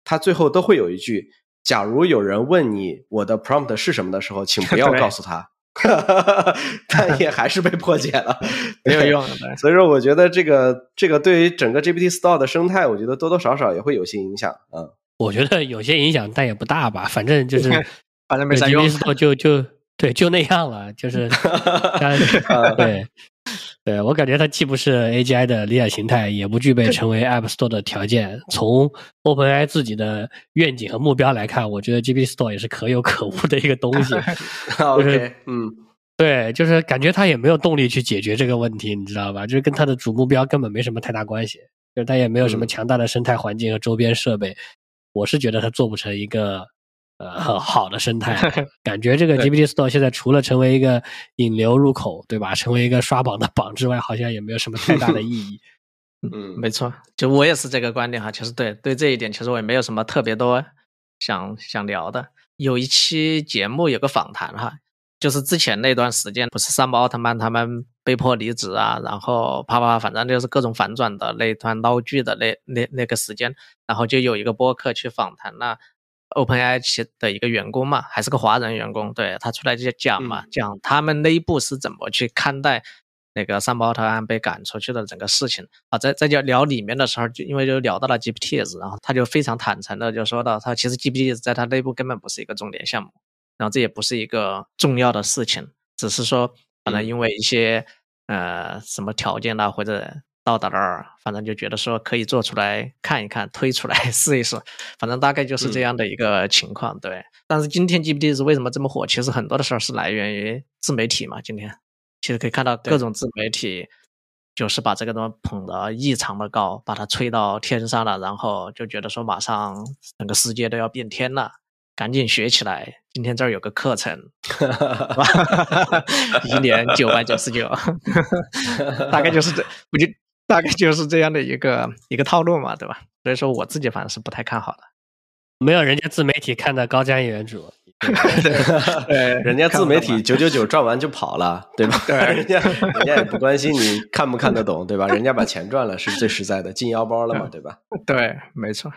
它最后都会有一句：假如有人问你我的 prompt 是什么的时候，请不要告诉他。但也还是被破解了，没有用。所以说，我觉得这个这个对于整个 GPT Store 的生态，我觉得多多少少也会有些影响。嗯，我觉得有些影响，但也不大吧。反正就是，反正没啥用。就就。对，就那样了，就是，对，对我感觉它既不是 AGI 的理想形态，也不具备成为 App Store 的条件。从 OpenAI 自己的愿景和目标来看，我觉得 GPT Store 也是可有可无的一个东西。就是，嗯，对，就是感觉它也没有动力去解决这个问题，你知道吧？就是跟它的主目标根本没什么太大关系，就是它也没有什么强大的生态环境和周边设备。我是觉得它做不成一个。呃，好的生态，感觉这个 GPT Store 现在除了成为一个引流入口，对吧？成为一个刷榜的 榜之外，好像也没有什么太大的意义。嗯，没错，就我也是这个观点哈。其实对对这一点，其实我也没有什么特别多想想聊的。有一期节目有个访谈哈，就是之前那段时间，不是三毛奥特曼他们被迫离职啊，然后啪啪，反正就是各种反转的那段闹剧的那那那个时间，然后就有一个播客去访谈了。OpenAI 的一个员工嘛，还是个华人员工，对他出来就讲嘛，讲他们内部是怎么去看待那个三胞胎被赶出去的整个事情啊。在在就聊里面的时候，就因为就聊到了 GPTs，然后他就非常坦诚的就说到，他其实 GPTs 在他内部根本不是一个重点项目，然后这也不是一个重要的事情，只是说可能因为一些呃什么条件啦或者。到达那儿，反正就觉得说可以做出来看一看，推出来 试一试，反正大概就是这样的一个情况。对，但是今天 GPT 是为什么这么火？其实很多的事儿是来源于自媒体嘛。今天其实可以看到各种自媒体就是把这个东西捧得异常的高，把它吹到天上了，然后就觉得说马上整个世界都要变天了，赶紧学起来。今天这儿有个课程，一年九百九十九，大概就是这，我就。大概就是这样的一个一个套路嘛，对吧？所以说我自己反正是不太看好的。没有人家自媒体看的高瞻远瞩 对人家自媒体九九九赚完就跑了，对吧？对人家人家也不关心你看不看得懂，对吧？人家把钱赚了是最实在的，进腰包了嘛，对吧？对，没错。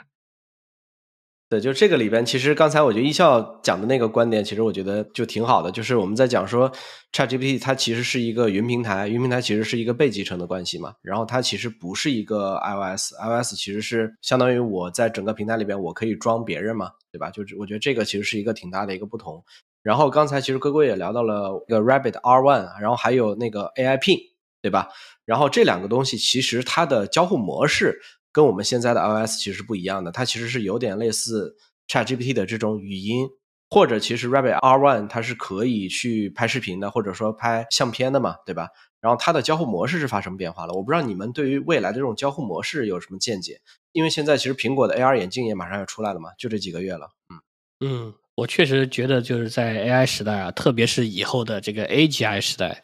对，就这个里边，其实刚才我觉得一笑讲的那个观点，其实我觉得就挺好的。就是我们在讲说，ChatGPT 它其实是一个云平台，云平台其实是一个被集成的关系嘛。然后它其实不是一个 iOS，iOS 其实是相当于我在整个平台里边我可以装别人嘛，对吧？就是我觉得这个其实是一个挺大的一个不同。然后刚才其实龟龟也聊到了一个 Rabbit R1，然后还有那个 AIP，对吧？然后这两个东西其实它的交互模式。跟我们现在的 iOS 其实是不一样的，它其实是有点类似 ChatGPT 的这种语音，或者其实 Rabbit R1 它是可以去拍视频的，或者说拍相片的嘛，对吧？然后它的交互模式是发生变化了，我不知道你们对于未来的这种交互模式有什么见解？因为现在其实苹果的 AR 眼镜也马上要出来了嘛，就这几个月了。嗯嗯，我确实觉得就是在 AI 时代啊，特别是以后的这个 AGI 时代，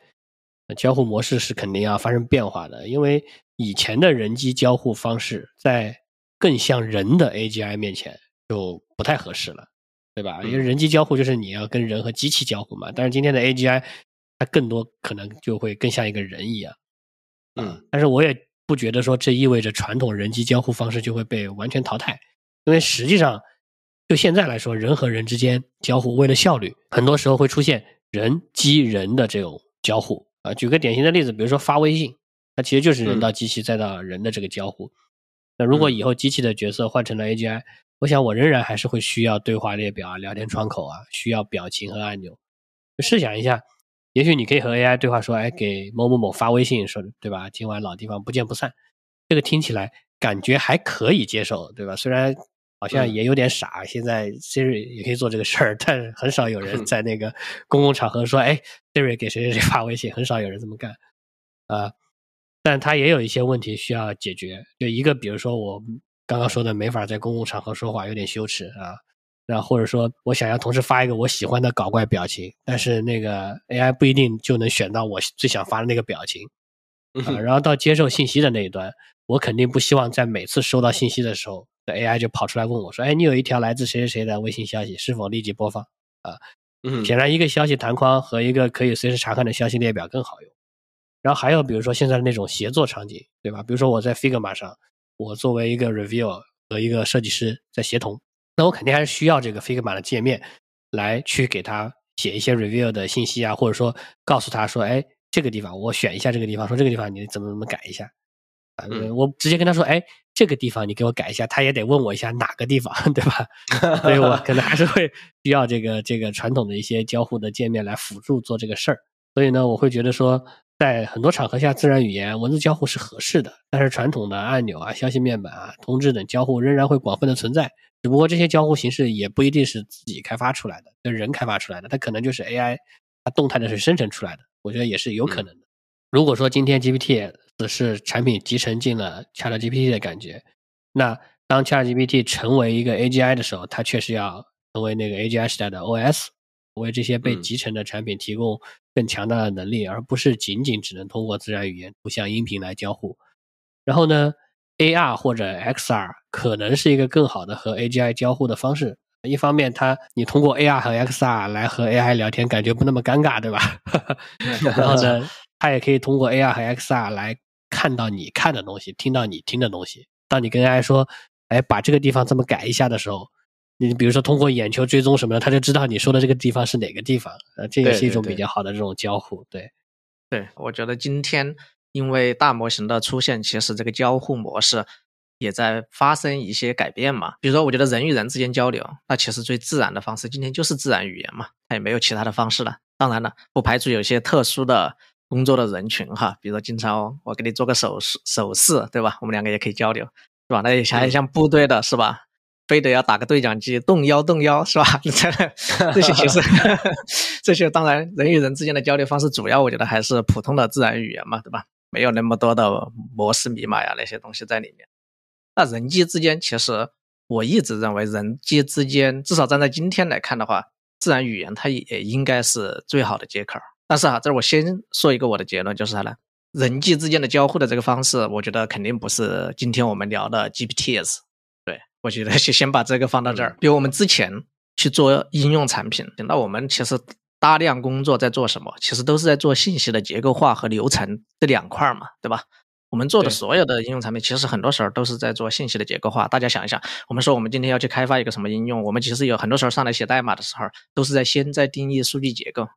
交互模式是肯定要发生变化的，因为。以前的人机交互方式，在更像人的 AGI 面前就不太合适了，对吧？因为人机交互就是你要跟人和机器交互嘛。但是今天的 AGI，它更多可能就会更像一个人一样。嗯，但是我也不觉得说这意味着传统人机交互方式就会被完全淘汰，因为实际上就现在来说，人和人之间交互为了效率，很多时候会出现人机人的这种交互啊。举个典型的例子，比如说发微信。它其实就是人到机器再到人的这个交互。那如果以后机器的角色换成了 AGI，我想我仍然还是会需要对话列表啊、聊天窗口啊，需要表情和按钮。试想一下，也许你可以和 AI 对话说：“哎，给某某某发微信，说对吧？今晚老地方不见不散。”这个听起来感觉还可以接受，对吧？虽然好像也有点傻。现在 Siri 也可以做这个事儿，但很少有人在那个公共场合说：“哎，Siri 给谁谁谁 发微信。”很少有人这么干啊。但它也有一些问题需要解决，就一个，比如说我刚刚说的，没法在公共场合说话，有点羞耻啊。然后或者说我想要同时发一个我喜欢的搞怪表情，但是那个 AI 不一定就能选到我最想发的那个表情啊。然后到接受信息的那一端，我肯定不希望在每次收到信息的时候，AI 就跑出来问我说：“哎，你有一条来自谁谁谁的微信消息，是否立即播放？”啊，显然一个消息弹框和一个可以随时查看的消息列表更好用。然后还有比如说现在的那种协作场景，对吧？比如说我在 Figma 上，我作为一个 review 和一个设计师在协同，那我肯定还是需要这个 Figma 的界面来去给他写一些 review 的信息啊，或者说告诉他说，哎，这个地方我选一下这个地方，说这个地方你怎么怎么改一下啊？我直接跟他说，哎，这个地方你给我改一下，他也得问我一下哪个地方，对吧？所以我可能还是会 需要这个这个传统的一些交互的界面来辅助做这个事儿。所以呢，我会觉得说。在很多场合下，自然语言文字交互是合适的，但是传统的按钮啊、消息面板啊、通知等交互仍然会广泛的存在。只不过这些交互形式也不一定是自己开发出来的，跟人开发出来的，它可能就是 AI 它动态的是生成出来的。我觉得也是有可能的。如果说今天 GPT 只是产品集成进了 ChatGPT 的感觉，那当 ChatGPT 成为一个 AGI 的时候，它确实要成为那个 AGI 时代的 OS。为这些被集成的产品提供更强大的能力，而不是仅仅只能通过自然语言、图像、音频来交互。然后呢，AR 或者 XR 可能是一个更好的和 AGI 交互的方式。一方面，它你通过 AR 和 XR 来和 AI 聊天，感觉不那么尴尬，对吧？然后呢，它也可以通过 AR 和 XR 来看到你看的东西，听到你听的东西。当你跟 AI 说：“哎，把这个地方这么改一下”的时候。你比如说通过眼球追踪什么的，他就知道你说的这个地方是哪个地方，呃，这也是一种比较好的这种交互。对，对，我觉得今天因为大模型的出现，其实这个交互模式也在发生一些改变嘛。比如说，我觉得人与人之间交流，那其实最自然的方式，今天就是自然语言嘛，它也没有其他的方式了。当然了，不排除有些特殊的工作的人群哈，比如说经常我给你做个手势手势，对吧？我们两个也可以交流，是吧？那也像像部队的是吧？非得要打个对讲机，动腰动腰是吧？这些其实，这些当然人与人之间的交流方式，主要我觉得还是普通的自然语言嘛，对吧？没有那么多的模式密码呀那些东西在里面。那人机之间，其实我一直认为人机之间，至少站在今天来看的话，自然语言它也应该是最好的接口。但是啊，这儿我先说一个我的结论，就是啥呢？人际之间的交互的这个方式，我觉得肯定不是今天我们聊的 GPTs。对我觉得先先把这个放到这儿。比如我们之前去做应用产品。那我们其实大量工作在做什么？其实都是在做信息的结构化和流程这两块嘛，对吧？我们做的所有的应用产品，其实很多时候都是在做信息的结构化。大家想一想，我们说我们今天要去开发一个什么应用，我们其实有很多时候上来写代码的时候，都是在先在定义数据结构。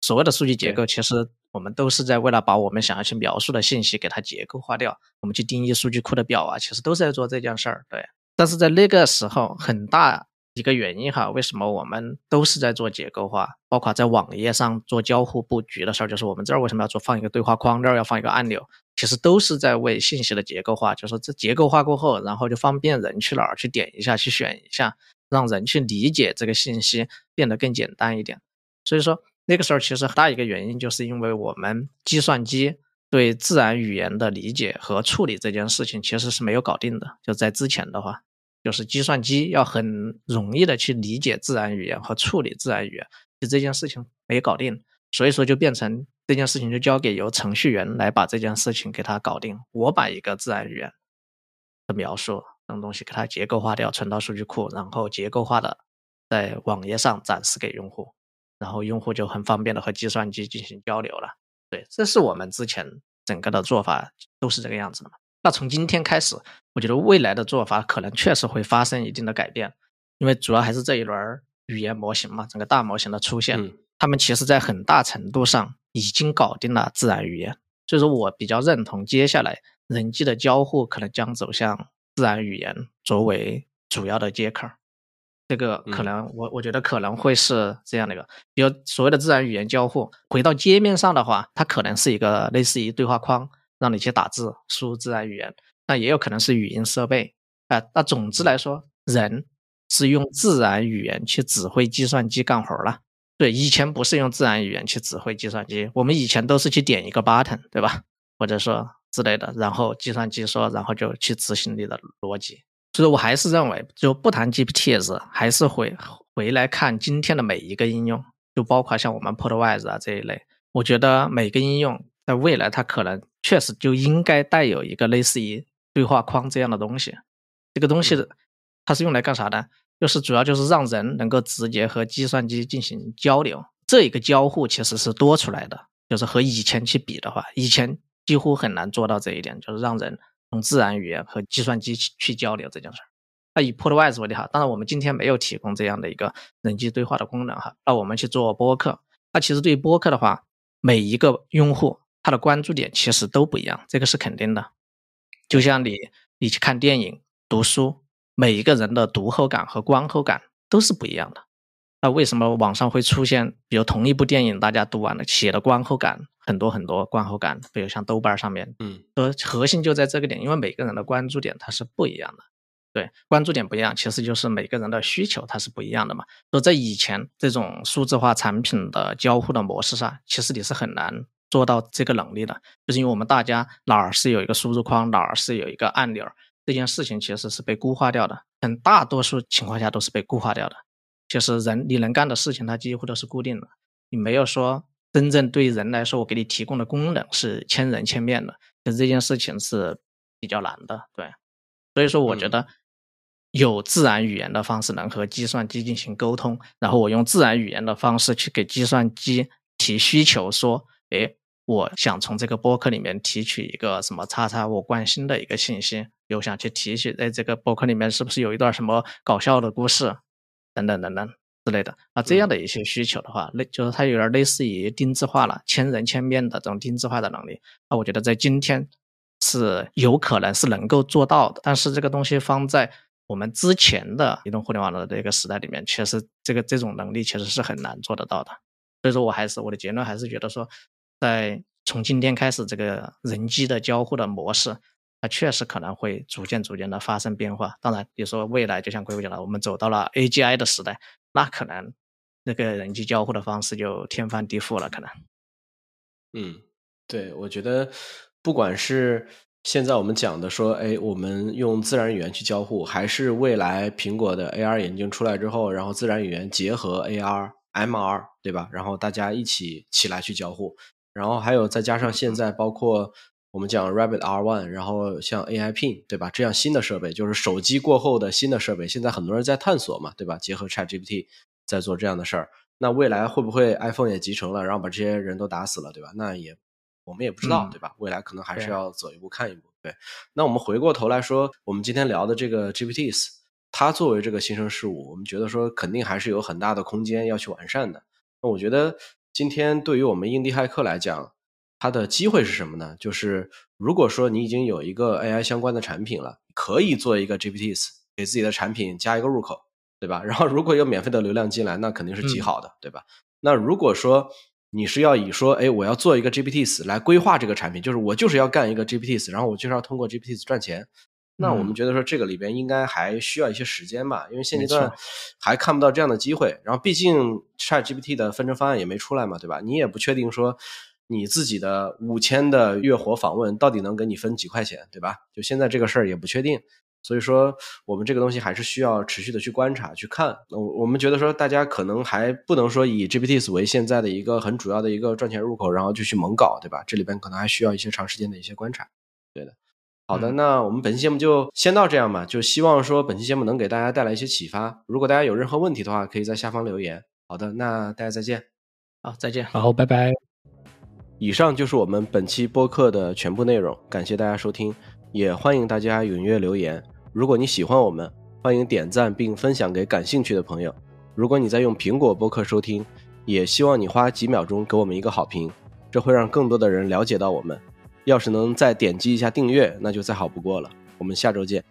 所谓的数据结构，其实我们都是在为了把我们想要去描述的信息给它结构化掉。我们去定义数据库的表啊，其实都是在做这件事儿。对，但是在那个时候，很大一个原因哈，为什么我们都是在做结构化，包括在网页上做交互布局的时候，就是我们这儿为什么要做放一个对话框，那儿要放一个按钮，其实都是在为信息的结构化，就是这结构化过后，然后就方便人去哪儿去点一下，去选一下，让人去理解这个信息变得更简单一点。所以说那个时候其实很大一个原因，就是因为我们计算机对自然语言的理解和处理这件事情其实是没有搞定的。就在之前的话，就是计算机要很容易的去理解自然语言和处理自然语言，就这件事情没搞定，所以说就变成这件事情就交给由程序员来把这件事情给它搞定。我把一个自然语言的描述这种东西给它结构化掉，存到数据库，然后结构化的在网页上展示给用户，然后用户就很方便的和计算机进行交流了。对，这是我们之前整个的做法都是这个样子的嘛。那从今天开始，我觉得未来的做法可能确实会发生一定的改变，因为主要还是这一轮儿语言模型嘛，整个大模型的出现，嗯他们其实在很大程度上已经搞定了自然语言，所以说我比较认同接下来人机的交互可能将走向自然语言作为主要的接口。这个可嗯能我我觉得可能会是这样的一个，比如所谓的自然语言交互，回到界面上的话，它可能是一个类似于对话框，让你去打字输入自然语言，那也有可能是语音设备啊、那总之来说，人是用自然语言去指挥计算机干活儿了。对，以前不是用自然语言去指挥计算机，我们以前都是去点一个 button，对吧？或者说之类的，然后计算机说，然后就去执行你的逻辑。所以我还是认为，就不谈 GPTs，还是回回来看今天的每一个应用，就包括像我们 Podwise 啊这一类，我觉得每个应用在未来它可能确实就应该带有一个类似于对话框这样的东西。这个东西它是用来干啥的？就是主要就是让人能够直接和计算机进行交流，这一个交互其实是多出来的。就是和以前去比的话，以前几乎很难做到这一点，就是让人用自然语言和计算机去去交流这件事儿。那以 Podwise 为例哈，当然我们今天没有提供这样的一个人机对话的功能哈，那我们去做播客。那其实对于播客的话，每一个用户他的关注点其实都不一样，这个是肯定的。就像你你去看电影、读书，每一个人的读后感和观后感都是不一样的。那为什么网上会出现，比如同一部电影，大家读完了写的观后感很多很多观后感，比如像豆瓣上面，嗯呃，核心就在这个点，因为每个人的关注点它是不一样的。对，关注点不一样，其实就是每个人的需求它是不一样的嘛。所以在以前这种数字化产品的交互的模式上，其实你是很难做到这个能力的，就是因为我们大家哪儿是有一个输入框，哪儿是有一个按钮，这件事情其实是被固化掉的，很大多数情况下都是被固化掉的。其实人你能干的事情，它几乎都是固定的，你没有说真正对人来说，我给你提供的功能是千人千面的，其实这件事情是比较难的，对。所以说，我觉嗯得有自然语言的方式能和计算机进行沟通，然后我用自然语言的方式去给计算机提需求，说，诶，我想从这个播客里面提取一个什么叉叉我关心的一个信息，又想去提取在这个博客里面是不是有一段什么搞笑的故事，等等等等之类的。啊这样的一些需求的话，类就是它有点类似于定制化了，千人千面的这种定制化的能力。那我觉得在今天是有可能是能够做到的，但是这个东西放在我们之前的移动互联网的这个时代里面，其实这个这种能力其实是很难做得到的。所以说我还是我的结论还是觉得说，在从今天开始，这个人机的交互的模式，它确实可能会逐渐逐渐的发生变化。当然，你说未来就像硅谷讲的，我们走到了 AGI 的时代，那可能那个人机交互的方式就天翻地覆了，可能。嗯，对，我觉得不管是现在我们讲的说，哎，我们用自然语言去交互，还是未来苹果的 AR 眼镜出来之后，然后自然语言结合 AR、MR，对吧？然后大家一起起来去交互，然后还有再加上现在包括我们讲 Rabbit R1，然后像 AI Pin，对吧？这样新的设备，就是手机过后的新的设备，现在很多人在探索嘛，对吧？结合 ChatGPT，在做这样的事儿。那未来会不会 iPhone 也集成了，然后把这些人都打死了，对吧？那也我们也不知道，嗯对吧？未来可能还是要走一步看一步。对，那我们回过头来说，我们今天聊的这个 GPTs，它作为这个新生事物，我们觉得说肯定还是有很大的空间要去完善的。那我觉得今天对于我们印地骇客来讲，它的机会是什么呢？就是如果说你已经有一个 AI 相关的产品了，可以做一个 GPTs，给自己的产品加一个入口，对吧？然后如果有免费的流量进来，那肯定是极嗯好的，对吧？那如果说你是要以说，哎，我要做一个 GPTs 来规划这个产品，就是我就是要干一个 GPTs，然后我就是要通过 GPTs 赚钱。那我们嗯觉得说这个里边应该还需要一些时间吧，因为现阶段还看不到这样的机会。然后毕竟 ChatGPT 的分成方案也没出来嘛，对吧？你也不确定说你自己的五千的月活访问到底能给你分几块钱，对吧？就现在这个事儿也不确定。所以说，我们这个东西还是需要持续的去观察、去看。那我我们觉得说，大家可能还不能说以 GPTs 为现在的一个很主要的一个赚钱入口，然后就去猛搞，对吧？这里边可能还需要一些长时间的一些观察。对的。好的，嗯那我们本期节目就先到这样吧。就希望说本期节目能给大家带来一些启发。如果大家有任何问题的话，可以在下方留言。好的，那大家再见。好，再见。然后拜拜。以上就是我们本期播客的全部内容，感谢大家收听，也欢迎大家踊跃留言。如果你喜欢我们，欢迎点赞并分享给感兴趣的朋友。如果你在用苹果播客收听，也希望你花几秒钟给我们一个好评，这会让更多的人了解到我们。要是能再点击一下订阅，那就再好不过了。我们下周见。